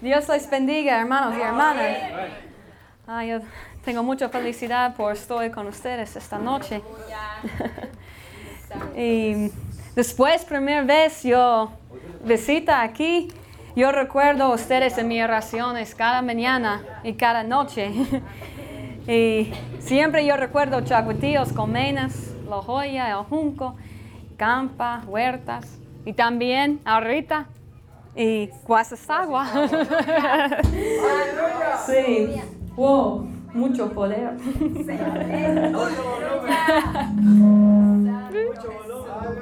Dios les bendiga, hermanos y hermanas. Ah, yo tengo mucha felicidad por estar con ustedes esta noche. y después, primera vez yo visita aquí, yo recuerdo a ustedes en mis oraciones cada mañana y cada noche. y siempre yo recuerdo Chacuatíos, Comenas, La Joya, El Junco, Campa, Huertas y también ahorita y Guasasagua. sí, wow, mucho poder.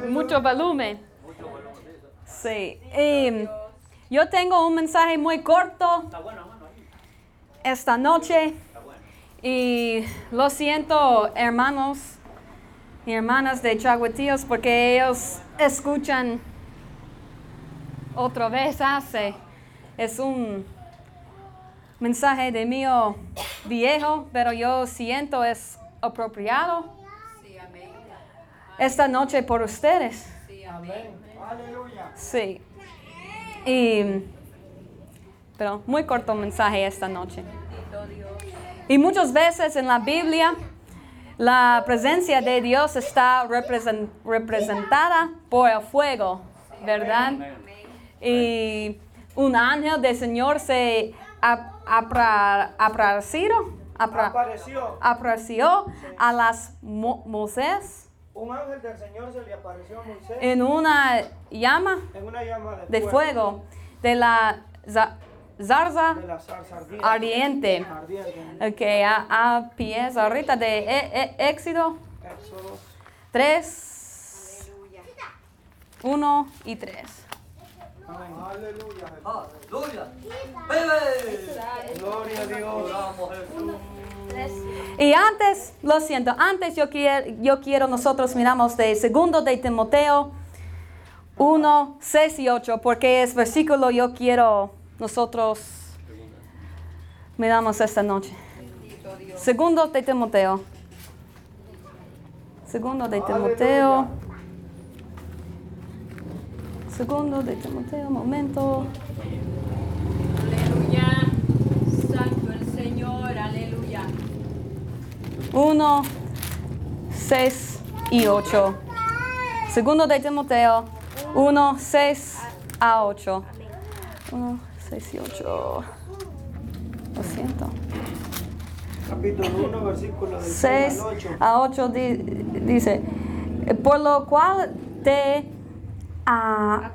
mucho volumen. Sí. Y yo tengo un mensaje muy corto esta noche. Y lo siento, hermanos y hermanas de Chaguatíos, porque ellos escuchan otra vez hace. Es un mensaje de mío viejo, pero yo siento es apropiado esta noche por ustedes. Sí. Y, pero muy corto mensaje esta noche. Y muchas veces en la Biblia la presencia de Dios está representada por el fuego, ¿verdad? Y un ángel del Señor se apareció, apareció a las Moisés. Un ángel del Señor se le apareció a Moisés en una llama, en una llama de, fuego. de la zarza de la zarza ardiente, ardiente. que a, a pies ahorita de e, e, Éxodo Éxodo 3, 1 y 3. Aleluya. Gloria a Dios. Y antes, lo siento, antes yo quiero, yo quiero nosotros miramos de segundo de Timoteo 1, 6 y 8, porque es versículo yo quiero nosotros miramos esta noche. Segundo de Timoteo. Segundo de Timoteo. Segundo de Timoteo, momento. Aleluya. Santo el Señor, aleluya. 1, 6 y 8. Segundo de Timoteo 1, 6 a 8. 1, 6 y 8. Lo siento. Capítulo 1, versículo del 6 6 al 8. a 8 di- dice, por lo cual te ah,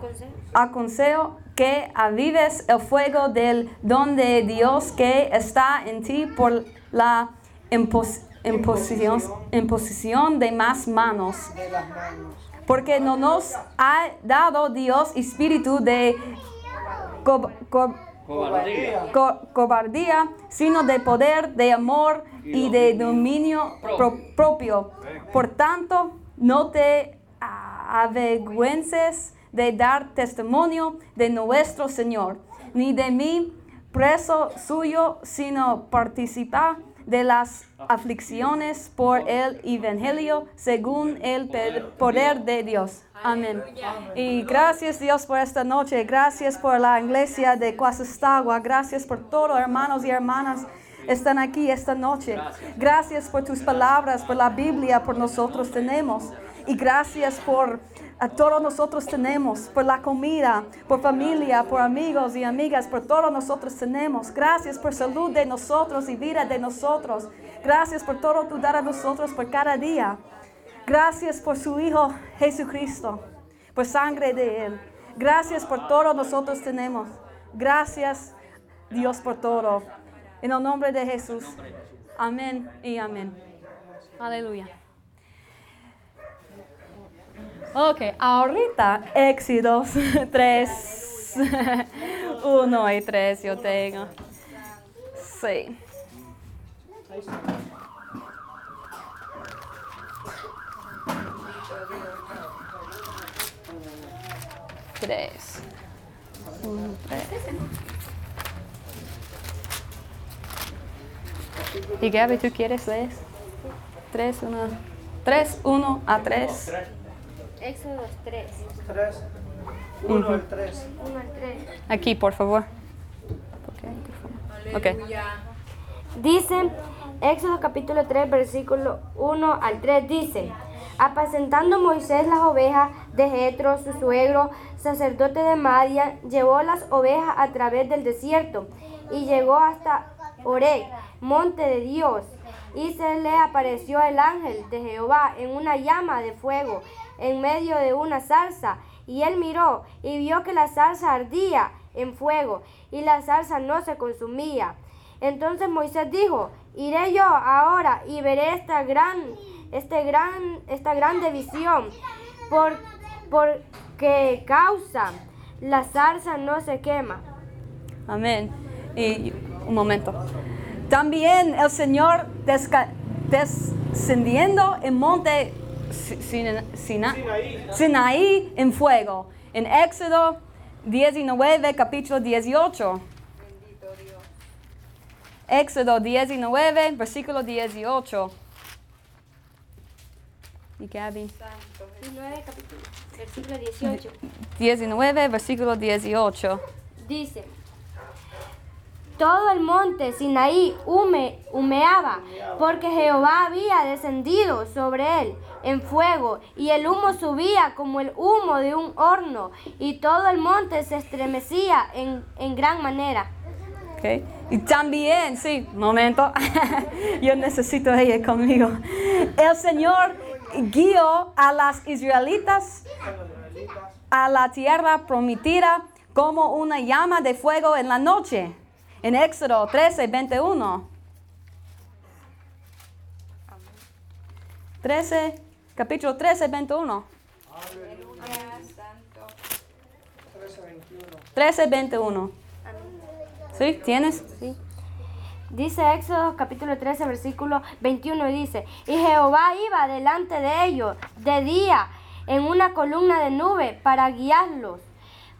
aconsejo que avives el fuego del don de Dios que está en ti por la impos- imposición, imposición de más manos. Porque no nos ha dado Dios espíritu de co- co- Cobardía. co- cobardía, sino de poder, de amor y de dominio pro- propio. Por tanto, no te ah, avergüences de dar testimonio de nuestro Señor, ni de mí, preso suyo, sino participa de las aflicciones por el Evangelio según el poder de Dios. Amén. Y gracias Dios por esta noche. Gracias por la iglesia de Cuasestagua. Gracias por todos hermanos y hermanas están aquí esta noche. Gracias por tus palabras, por la Biblia, por nosotros tenemos. Y gracias por a todos nosotros tenemos, por la comida, por familia, por amigos y amigas, por todos nosotros tenemos. Gracias por salud de nosotros y vida de nosotros. Gracias por todo tu dar a nosotros por cada día. Gracias por su Hijo Jesucristo, por sangre de Él. Gracias por todo nosotros tenemos. Gracias Dios por todo. En el nombre de Jesús. Amén y amén. Aleluya. Ok, ahorita Éxodos 3, 1 y 3 yo tengo. Sí. Tres. Uno, tres. Y Gaby, ¿tú quieres? Tres, uno. Tres, uno a tres. Éxodo 3, 3. 1 al 3. 1 al 3. Aquí, por favor. Ok. Aleluya. Dice, Éxodo capítulo 3, versículo 1 al 3 dice, apacentando Moisés las ovejas de Jetro, su suegro, sacerdote de Madian, llevó las ovejas a través del desierto y llegó hasta Oreg, monte de Dios, y se le apareció el ángel de Jehová en una llama de fuego en medio de una zarza, y él miró y vio que la zarza ardía en fuego y la zarza no se consumía. Entonces Moisés dijo, iré yo ahora y veré esta gran, este gran, esta grande visión, por, por que causa la zarza no se quema. Amén. Y un momento. También el Señor descendiendo en monte Sina- Sina- Sinaí en fuego. En Éxodo 19, capítulo 18. Éxodo 19, versículo 18. ¿Y Gaby? 19, capítulo, versículo 18. 19, versículo 18. Dice, todo el monte Sinaí hume, humeaba, porque Jehová había descendido sobre él en fuego, y el humo subía como el humo de un horno, y todo el monte se estremecía en, en gran manera. Ok. Y también, sí, momento, yo necesito ella conmigo. El Señor guió a las israelitas a la tierra prometida como una llama de fuego en la noche. En Éxodo 13, 21. 13, capítulo 13, 21. 13, 21. ¿Sí? ¿Tienes? ¿sí? Dice Éxodo capítulo 13, versículo 21 y dice, y Jehová iba delante de ellos de día en una columna de nube para guiarlos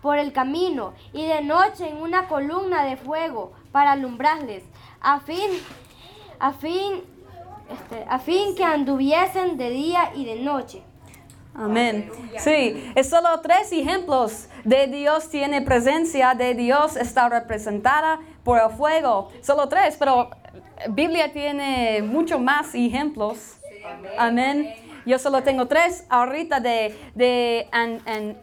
por el camino y de noche en una columna de fuego para alumbrarles, a fin, a fin, este, a fin que anduviesen de día y de noche. Amén. Sí, es solo tres ejemplos de Dios tiene presencia, de Dios está representada por el fuego. Solo tres, pero Biblia tiene mucho más ejemplos. Amén. Yo solo tengo tres ahorita de, de an- an-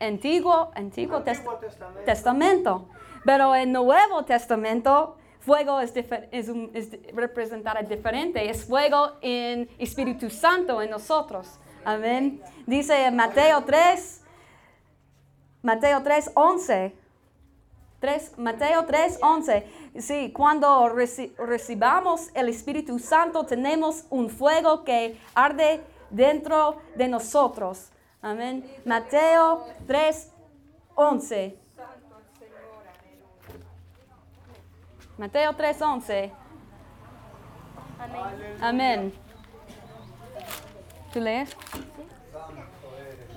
antiguo, antiguo, Test- Testamento. Testamento. Pero en Nuevo Testamento, fuego es, es, un- es di- representada diferente. Es fuego en Espíritu Santo en nosotros. Amén. Dice Mateo 3, Mateo 3, 11. 3, Mateo 3, 11. Sí, cuando reci- recibamos el Espíritu Santo tenemos un fuego que arde dentro de nosotros. Amén. Mateo 3, 11. Mateo 3, 11. Amén. ¿Tú lees?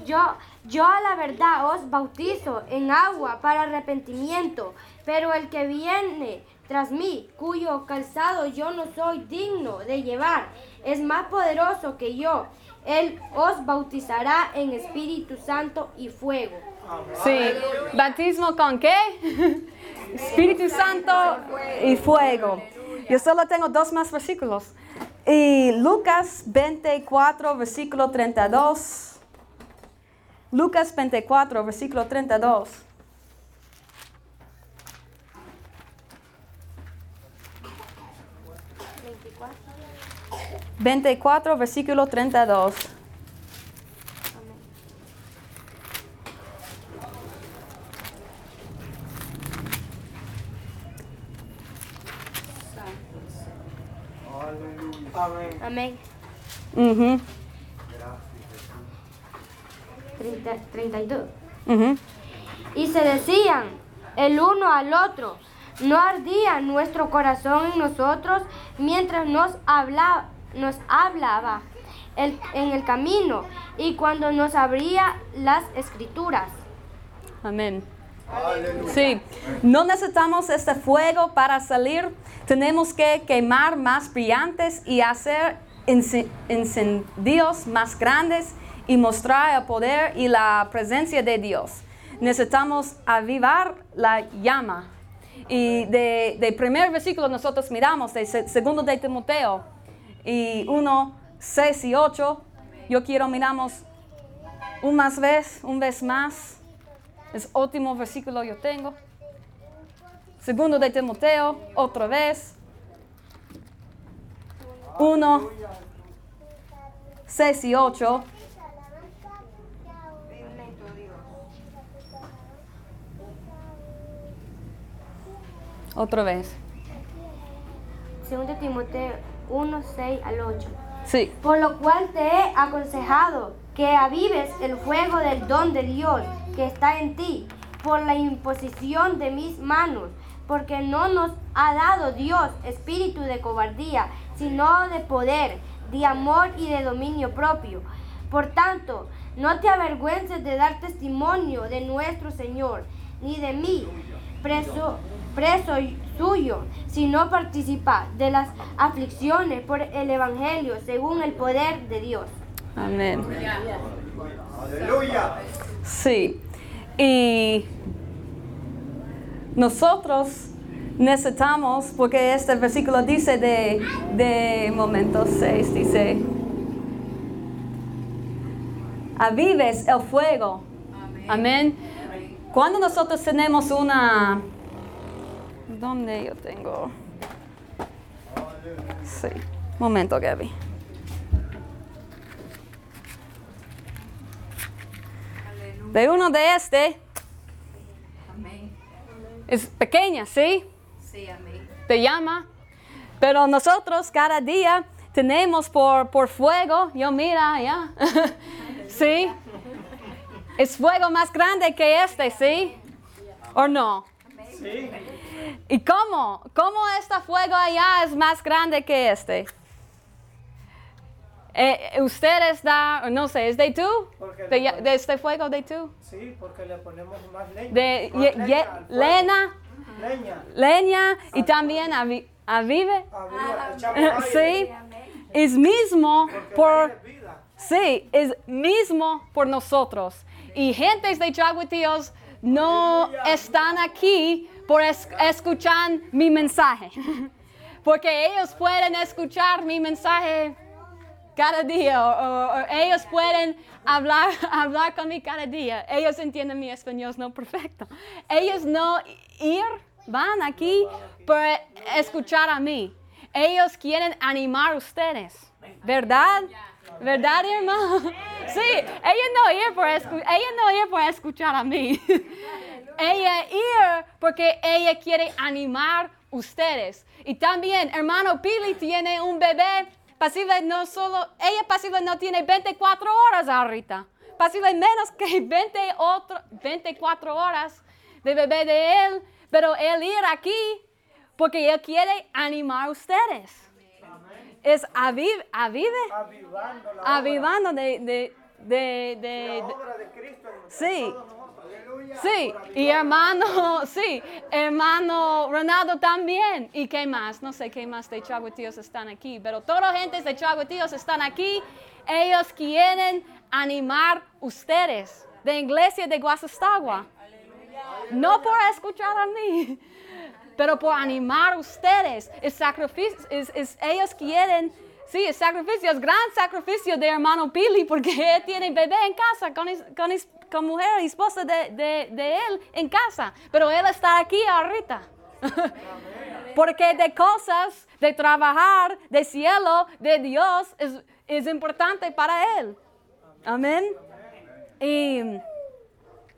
Yo, yo a la verdad os bautizo en agua para arrepentimiento, pero el que viene tras mí, cuyo calzado yo no soy digno de llevar, es más poderoso que yo. Él os bautizará en Espíritu Santo y fuego. Sí. ¿Bautismo con qué? Espíritu Santo y fuego. Yo solo tengo dos más versículos. Y Lucas 24, versículo 32. Lucas 24, versículo 32. Veinticuatro, versículo 32. Amén. Amén. Ujú, 30 32. ujú. Y se decían el uno al otro, no ardía nuestro corazón en nosotros mientras nos hablaba, nos hablaba el- en el camino y cuando nos abría las escrituras. Amén. Sí, no necesitamos este fuego para salir. Tenemos que quemar más brillantes y hacer ince- incendios más grandes y mostrar el poder y la presencia de Dios. Necesitamos avivar la llama. Y de, de primer versículo nosotros miramos, de se- segundo de Timoteo, y 1, 6 y 8. Yo quiero miramos un más vez, un vez más. Es último versículo yo tengo. Segundo de Timoteo, otra vez. 1, 6 y 8. Otra vez. Segundo Timoteo 1, 6 al 8. Sí. Por lo cual te he aconsejado que avives el fuego del don de Dios que está en ti por la imposición de mis manos, porque no nos ha dado Dios espíritu de cobardía, sino de poder, de amor y de dominio propio. Por tanto, no te avergüences de dar testimonio de nuestro Señor, ni de mí, preso, preso suyo, sino participa de las aflicciones por el Evangelio según el poder de Dios. Amén. Aleluya. Sí. Y nosotros necesitamos, porque este versículo dice de, de momento 6, dice, avives el fuego. Amén. Cuando nosotros tenemos una... ¿Dónde yo tengo? Sí. Momento, Gaby. De uno de este Amén. es pequeña, ¿sí? Sí, amén. Te llama. Pero nosotros cada día tenemos por, por fuego, yo mira, ya. ¿Sí? Es fuego más grande que este, ¿sí? ¿O no? Sí. ¿Y cómo? ¿Cómo este fuego allá es más grande que este? Eh, ¿Ustedes da, no sé, es de tú? Porque ¿De, le de este fuego de tú? Sí, porque le ponemos más leña. De Más ye- leña ye- lena, Leña. leña y también avi- avive. Arriba, echamos Sí, es mismo Porque por, sí, es mismo por nosotros. Y gentes de Chaguetíos no están aquí por es- escuchar mi mensaje. Porque ellos pueden escuchar mi mensaje cada día o, ellos pueden hablar, hablar con mí cada día. Ellos entienden mi español no perfecto. Ellos no ir, van aquí para escuchar a mí. Ellos quieren animar a ustedes, ¿verdad? ¿Verdad, hermano? Sí, ella no ir por, ella no ir por escuchar a mí. ella ir porque ella quiere animar ustedes. Y también, hermano Pili tiene un bebé pasible no solo, ella pasible no tiene 24 horas ahorita. Pasible menos que 20 otro, 24 horas de bebé de él, pero él ir aquí porque él quiere animar a ustedes. Es aviv, avive, Avivando la obra. avivando de, de, de, de- La de- obra de Cristo en Sí. Sí, y hermano, sí, hermano Ronaldo también. ¿Y qué más? No sé qué más de Chaguetíos están aquí, pero toda gente de Chaguetíos están aquí. Ellos quieren animar ustedes de iglesia de Guasastagua. No por escuchar a mí, pero por animar ustedes. El sacrificio, es- es- ellos quieren, sí, el sacrificio es gran sacrificio de hermano Pili porque él tiene bebé en casa con, con, con mujer y esposa de, de- de él en casa, pero él está aquí ahorita. porque de cosas, de trabajar, de cielo, de Dios, es, es importante para él. Amén. Y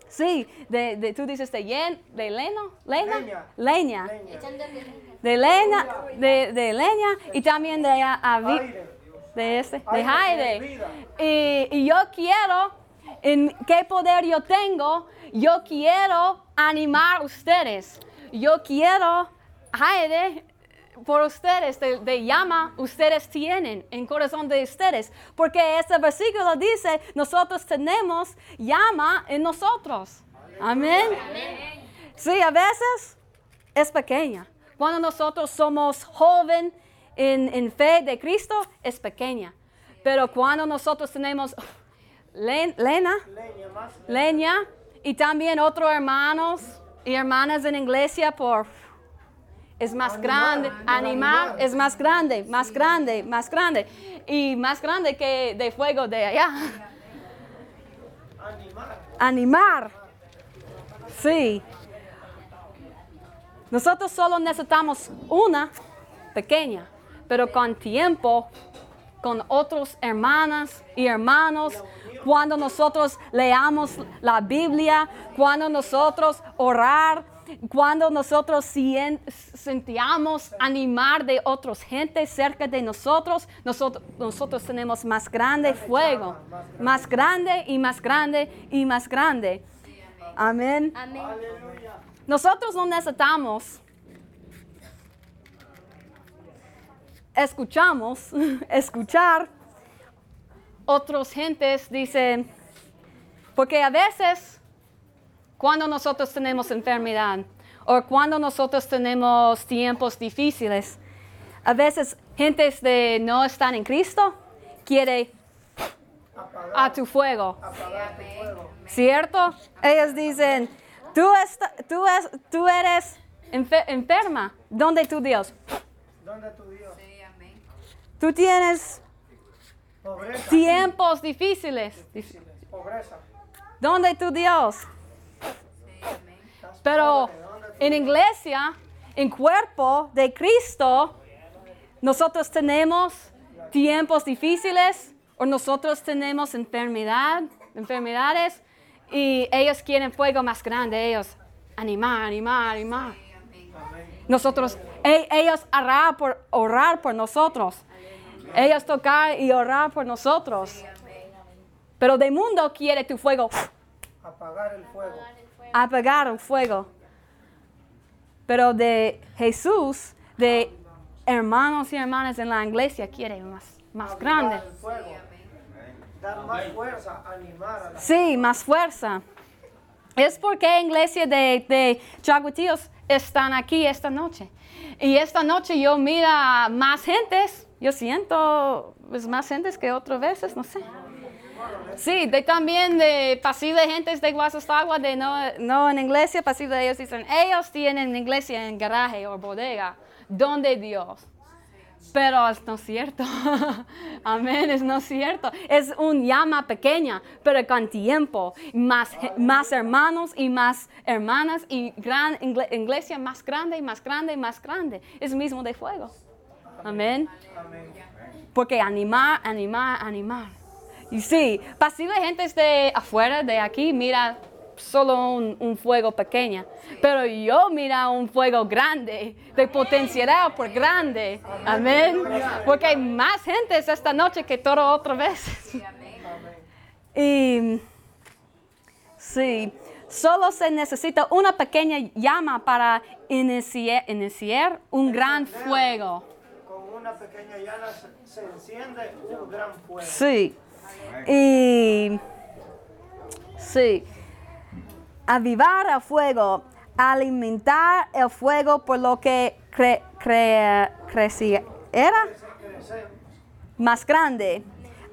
sí, de, de- tú dices de, yen, de leno, leña, Leña. leña, de leña, de, de leña y también de a- de este, de Jaire. vida. Y, y yo quiero, en qué poder yo tengo, yo quiero animar ustedes. Yo quiero, Jaire, por ustedes, de, de llama, ustedes tienen en corazón de ustedes. Porque este versículo dice, nosotros tenemos llama en nosotros. Amén. Sí, a veces es pequeña. Cuando nosotros somos joven en, en fe de Cristo, es pequeña. Pero cuando nosotros tenemos len- lena, Leña más. leña y también otros hermanos y hermanas en iglesia por es más grande, animar es más grande, más grande, más grande y más grande que de fuego de allá. Animar. Animar. Sí. Nosotros solo necesitamos una pequeña, pero con tiempo, con otros hermanas y hermanos, cuando nosotros leamos la Biblia, cuando nosotros orar, cuando nosotros sentíamos animar de otras gente cerca de nosotros, nosotros, nosotros tenemos más grande fuego, más grande y más grande y más grande. Amén. Amén. Nosotros no necesitamos escuchamos, escuchar otras gentes dicen, porque a veces cuando nosotros tenemos enfermedad o cuando nosotros tenemos tiempos difíciles, a veces gentes de no están en Cristo quiere a tu fuego. ¿Cierto? Ellos dicen, tú, tú, es- tú eres enfe- enferma. ¿Dónde tu Dios? ¿Dónde tu Dios? Tú tienes Pobreza. tiempos difíciles. Dif- Pobreza. ¿Dónde tu Dios? Pero en iglesia, en cuerpo de Cristo, nosotros tenemos tiempos difíciles o nosotros tenemos enfermedad, enfermedades y ellos quieren fuego más grande, ellos animar, animar, animar. Nosotros, e- ellos orar por, orar por nosotros. Ellos tocar y orar por nosotros. Pero del mundo quiere tu fuego Apagar el fuego. apagar el fuego. Pero de Jesús, de hermanos y hermanas en la iglesia, quiere más, más grande. Avivar el fuego. Dar más fuerza, animar a la Sí, más fuerza. Es porque iglesia de, de Chaguatíos están aquí esta noche. Y esta noche yo mira más gentes, yo siento pues, más gentes que otras veces, no sé. Sí, de también de pasible gentes de Guasastagua, de no, no en iglesia, pasible ellos dicen, ellos tienen iglesia en garaje o bodega, donde Dios. Pero es no cierto. Amén, es no cierto. Es un llama pequeña, pero con tiempo. Más, más hermanos y más hermanas y gran iglesia más grande y más grande y más grande. Es mismo de fuego. Amén. Porque animar, animar, animar. Y sí, pasible gente de afuera, de aquí, mira solo un, un fuego pequeño. Pero yo mira un fuego grande, de potencialidad por grande. Amén. Porque hay más gente esta noche que todas otras veces. Y sí, solo se necesita una pequeña llama para iniciar, iniciar un gran fuego. Una pequeña llana se, enciende un gran fuego. Sí. Y sí. Avivar el fuego, alimentar el fuego por lo que cre, cre- creciera Crecemos. más grande.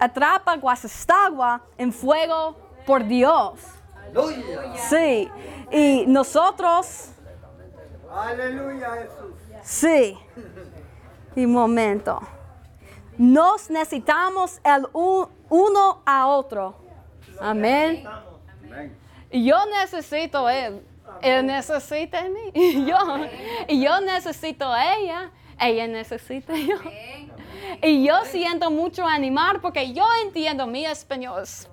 Atrapa Guasastagua en fuego por Dios. Aleluya. Sí. Y nosotros, Aleluya, Jesús. sí. Y momento. Nos necesitamos el uno a otro. Amén. Yo necesito él. Él necesita a mí. Y yo, y yo necesito a ella. Ella necesita a yo. Y yo siento mucho animar porque yo entiendo mi español es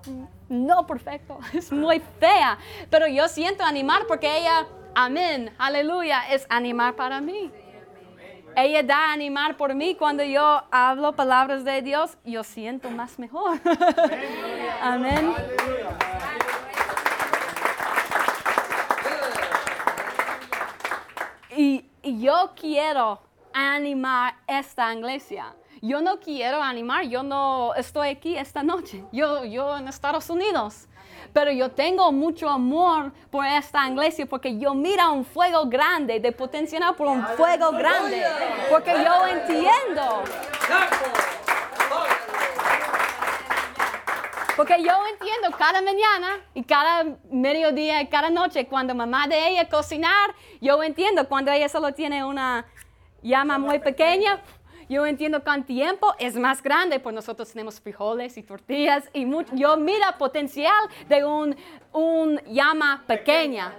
no perfecto, es muy fea, pero yo siento animar porque ella, amén, aleluya, es animar para mí. Ella da animar por mí cuando yo hablo palabras de Dios, yo siento más mejor. amén. Y, y yo quiero animar esta iglesia. Yo no quiero animar, yo no estoy aquí esta noche, yo, yo en Estados Unidos. Pero yo tengo mucho amor por esta iglesia porque yo miro un fuego grande, de potencial por un fuego grande. Porque yo entiendo. Porque yo entiendo cada mañana y cada mediodía y cada noche cuando mamá de ella cocinar, yo entiendo cuando ella solo tiene una llama muy pequeña, yo entiendo con tiempo es más grande, pues nosotros tenemos frijoles y tortillas y mucho, yo mira potencial de un, un llama pequeña.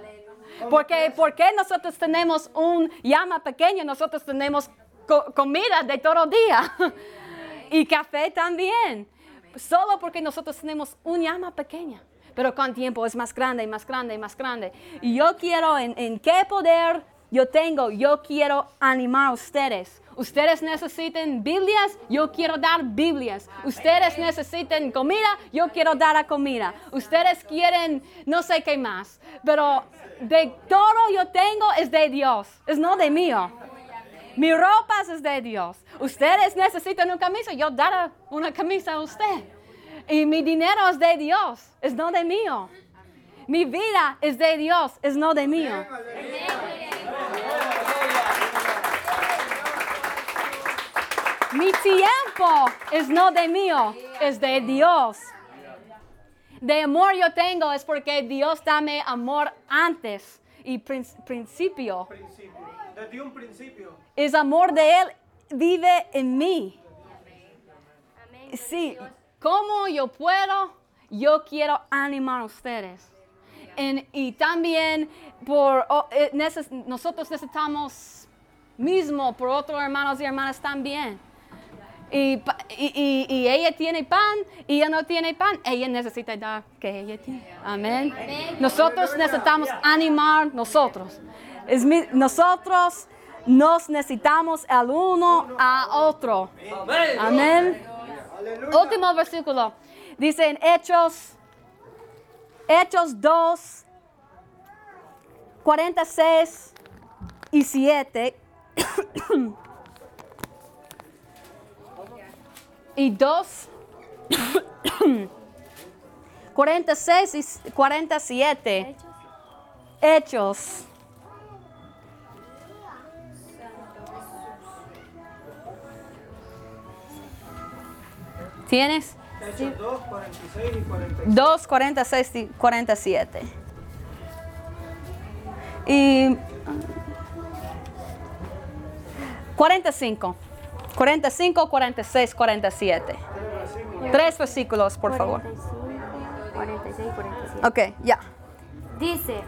Porque, porque nosotros tenemos un llama pequeño, nosotros tenemos co- comida de todo día y café también. Solo porque nosotros tenemos un llama pequeña, pero con tiempo es más grande y más grande y más grande. Y yo quiero, en, en qué poder yo tengo, yo quiero animar a ustedes. Ustedes necesitan Biblias, yo quiero dar Biblias. Ustedes necesitan comida, yo quiero dar a comida. Ustedes quieren no sé qué más, pero de todo yo tengo es de Dios, es no de mío. Mi ropa es de Dios. Ustedes necesitan una camisa, yo daré una camisa a usted. Y mi dinero es de Dios, es no de mío. Mi vida es de Dios, es no de mío. Mi tiempo es no de mío, es de Dios. De amor yo tengo es porque Dios dame amor antes y prin- principio. Desde un principio. Es amor de Él vive en mí. Sí, ¿cómo yo puedo? Yo quiero animar a ustedes. En- y también por, oh, eh, neces- nosotros necesitamos mismo por otros hermanos y hermanas también. Y, y- y- ella tiene pan y ella no tiene pan, ella necesita dar que ella tiene. Amén. Nosotros necesitamos animar nosotros. Es mi- nosotros nos necesitamos el uno a otro. Amén. Último versículo. Dice en Hechos, Hechos 2, 46 y 7. y 2, 46 y 47. Hechos. ¿Tienes? Hechos 2, 46 y 47. 2, 46 y 47. Y 45. 45, 46, 47. Tres versículos, por favor. 45, 46 y 47. Ok, ya. Dice,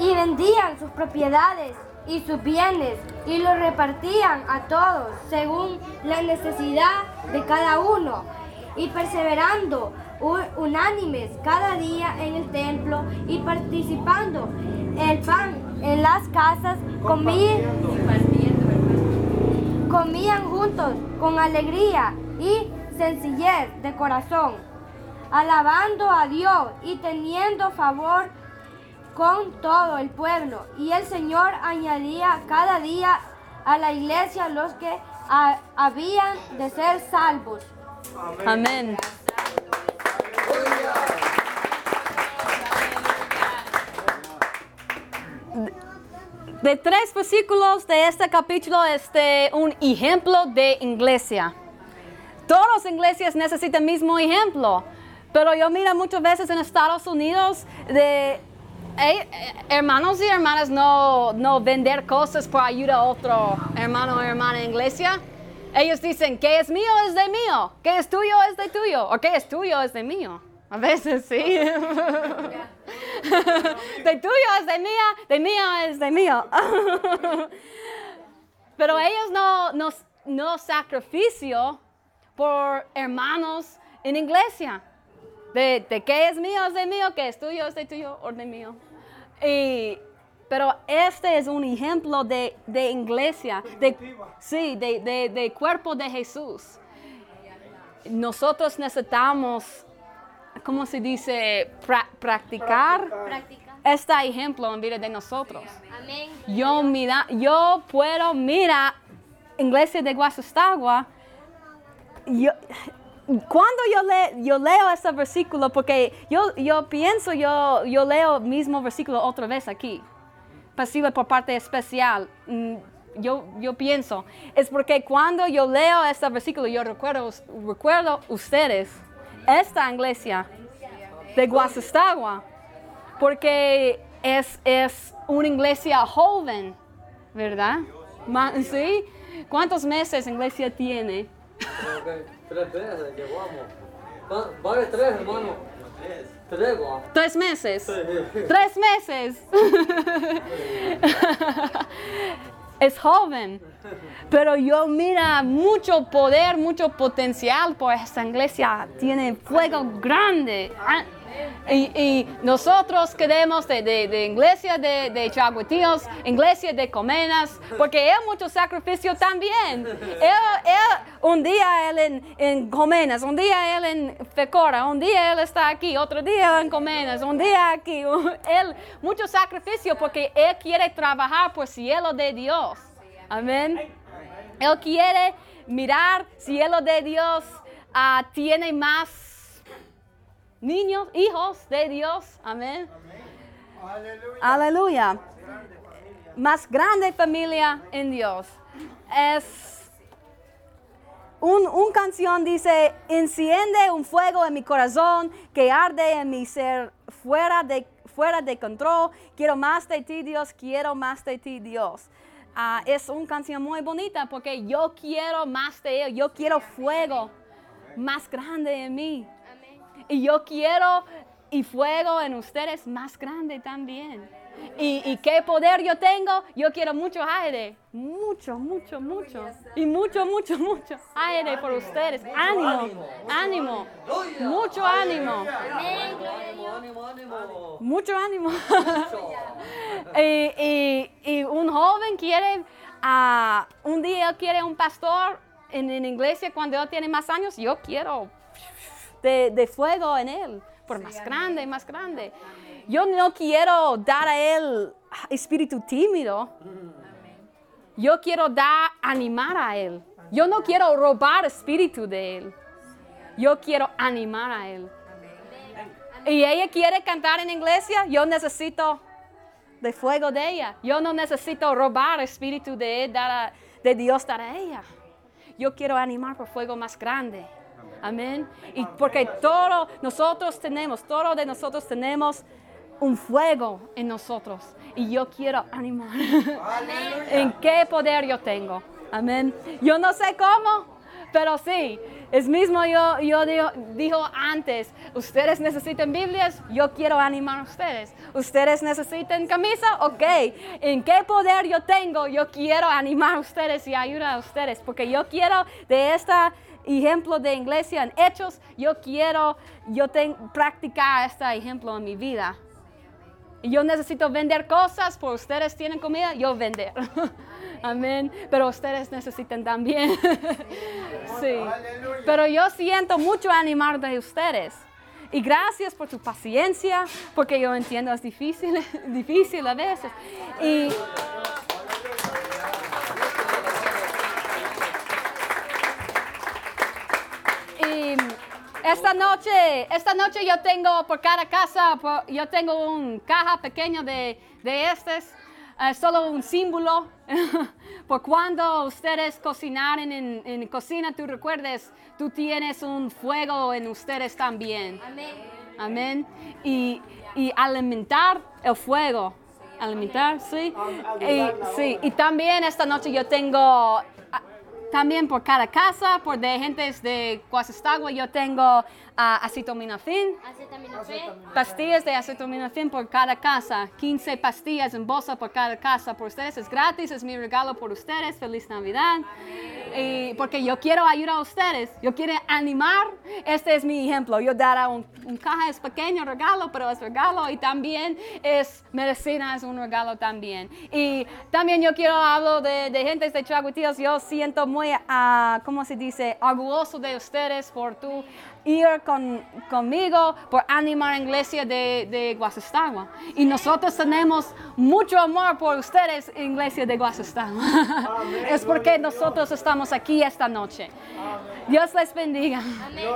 y vendían sus propiedades y sus bienes y los repartían a todos según la necesidad de cada uno y perseverando unánimes cada día en el templo y participando el pan en las casas comían, comían juntos con alegría y sencillez de corazón alabando a Dios y teniendo favor con todo el pueblo. Y el Señor añadía cada día a la iglesia los que ha- habían de ser salvos. Amén. De tres versículos de este capítulo es de un ejemplo de iglesia. Todas las iglesias necesitan el mismo ejemplo, pero yo miro muchas veces en Estados Unidos de hermanos y hermanas no, no vender cosas por ayuda a otro hermano o hermana en iglesia. Ellos dicen, que es mío es de mío, que es tuyo es de tuyo, o que es tuyo es de mío. A veces sí. de tuyo es de mía, de mío es de mío. Pero ellos no, no, no sacrificio por hermanos en iglesia. De, qué es mío es de mío, que es tuyo es de tuyo o de mío. Y, pero este es un ejemplo de, de iglesia, de, sí, de, de, de cuerpo de Jesús. Nosotros necesitamos, ¿cómo se dice? Pra- practicar este ejemplo en vida de nosotros. Amén. Yo, mira, yo puedo, mira, Iglesia de Guasustagua, yo, cuando yo, le, yo leo este versículo, porque yo, yo pienso, yo, yo leo el mismo versículo otra vez aquí, pasible por parte especial. Mm, yo, yo pienso, es porque cuando yo leo este versículo, yo recuerdo, recuerdo ustedes, esta iglesia de Guasestagua, porque es, es una iglesia joven, ¿verdad? ¿Sí? ¿Cuántos meses iglesia tiene? Tres veces llevamos. Va- Vale tres, hermano. Tres, meses. Tres meses. es joven. Pero yo mira mucho poder, mucho potencial por esta iglesia. Tiene fuego grande. Y, nosotros queremos de, de, de iglesia de, de iglesia de Comenas, porque él mucho sacrificio también. Él, un día él en, en Comenas, un día él en Fecora, un día él está aquí, otro día él en Comenas, un día aquí. Él, mucho sacrificio porque él quiere trabajar por cielo de Dios. Amén. Él quiere mirar cielo de Dios, ah, tiene más niños, hijos de Dios. Amén. Aleluya. Más grande familia en Dios. Es un, un canción dice, enciende un fuego en mi corazón que arde en mi ser fuera de, fuera de control. Quiero más de ti, Dios, quiero más de ti, Dios. Ah, es una canción muy bonita porque yo quiero más de Él, yo quiero fuego más grande en mí. Y yo quiero y fuego en ustedes más grande también. Y, qué poder yo tengo, yo quiero mucho aire. Mucho, mucho, mucho. Y mucho, mucho, mucho aire por ustedes. Ánimo, ánimo. Mucho ánimo. Mucho ánimo. y, y- y un joven quiere, ah, un día quiere un pastor en, en iglesia cuando él tiene más años. Yo quiero de, de fuego en él, por más grande, más grande. Yo no quiero dar a él espíritu tímido. Yo quiero dar, animar a él. Yo no quiero robar espíritu de él. Yo quiero animar a él. Y ella quiere cantar en iglesia, yo necesito de fuego de ella. Yo no necesito robar espíritu de, él, dar a- de Dios dar a ella. Yo quiero animar por fuego más grande. Amén. Y porque todo nosotros tenemos, todo de nosotros tenemos un fuego en nosotros. Y yo quiero animar. ¿En qué poder yo tengo? Amén. Yo no sé cómo, pero sí. Es mismo yo, yo digo, dijo antes, ustedes necesitan Biblias, yo quiero animar a ustedes. Ustedes necesitan camisa, ok. ¿En qué poder yo tengo? Yo quiero animar a ustedes y ayudar a ustedes, porque yo quiero de este ejemplo de iglesia en hechos, yo quiero yo ten- practicar este ejemplo en mi vida. Y yo necesito vender cosas, por ustedes tienen comida, yo vender. Amén. Pero ustedes necesitan también. sí. Pero yo siento mucho animar de ustedes. Y gracias por su paciencia, porque yo entiendo es difícil, difícil a veces. Y esta noche, esta noche yo tengo por cada casa, por- yo tengo un caja pequeño de, de estos, eh, solo un símbolo. por cuando ustedes cocinaren en, en cocina, tú recuerdes, tú tienes un fuego en ustedes también. Amén. Y, y alimentar el fuego. Alimentar, sí. Y, sí. Y también esta noche yo tengo, ah, también por cada casa, por de gentes de Guasestagua, yo tengo ah, acetaminofén. Pastillas de acetaminofén por cada casa. 15 pastillas en bolsa por cada casa. Por ustedes es gratis, es mi regalo por ustedes. Feliz Navidad. Y porque yo quiero ayudar a ustedes. Yo quiero animar. Este es mi ejemplo. Yo daré un, un caja, es pequeño regalo, pero es regalo. Y también es medicina, es un regalo también. Y también yo quiero hablar de, de gente de Chaguitíos. Yo siento muy, ah, ¿cómo se dice? Orgulloso de ustedes por tu ir con, conmigo por animar a la iglesia de, de Guasestagua. Y nosotros tenemos mucho amor por ustedes, iglesia de Guasestagua. es porque nosotros estamos aquí esta noche. Dios les bendiga. Amén.